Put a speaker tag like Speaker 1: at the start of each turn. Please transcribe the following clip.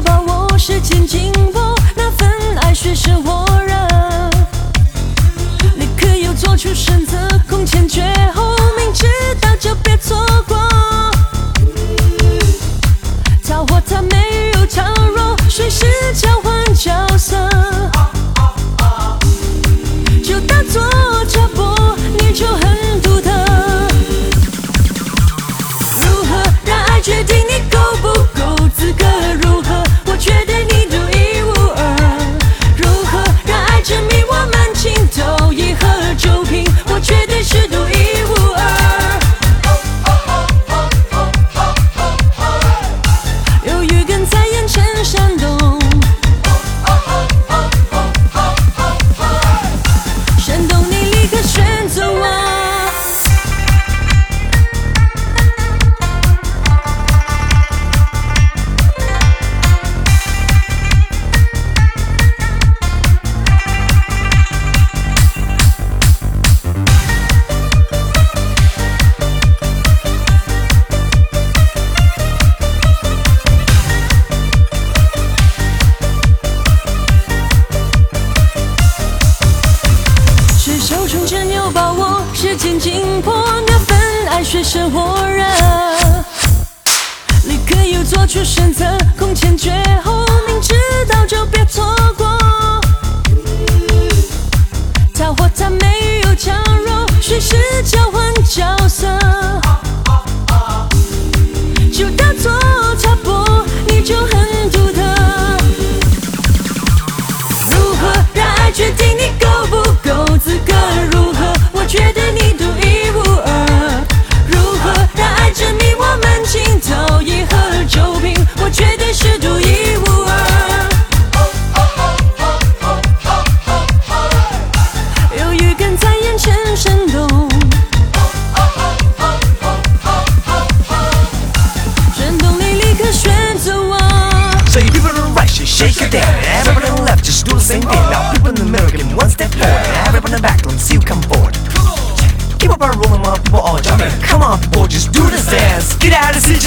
Speaker 1: 把握，时间紧迫，那份爱水深火热，立刻又做出选择，空前绝后，明知道就别错过。桃花它没有强弱，随时交换角色，就当做插播，你就很独特。如何让爱决定你手中真有把握，时间紧迫，那份爱水深火热，立刻又做出选择，空前绝后，明知道就别错过。他或她没有强弱，随时交换角色，
Speaker 2: Rapper roll him up all jumping. Come on, boy, just do this dance. Get out of this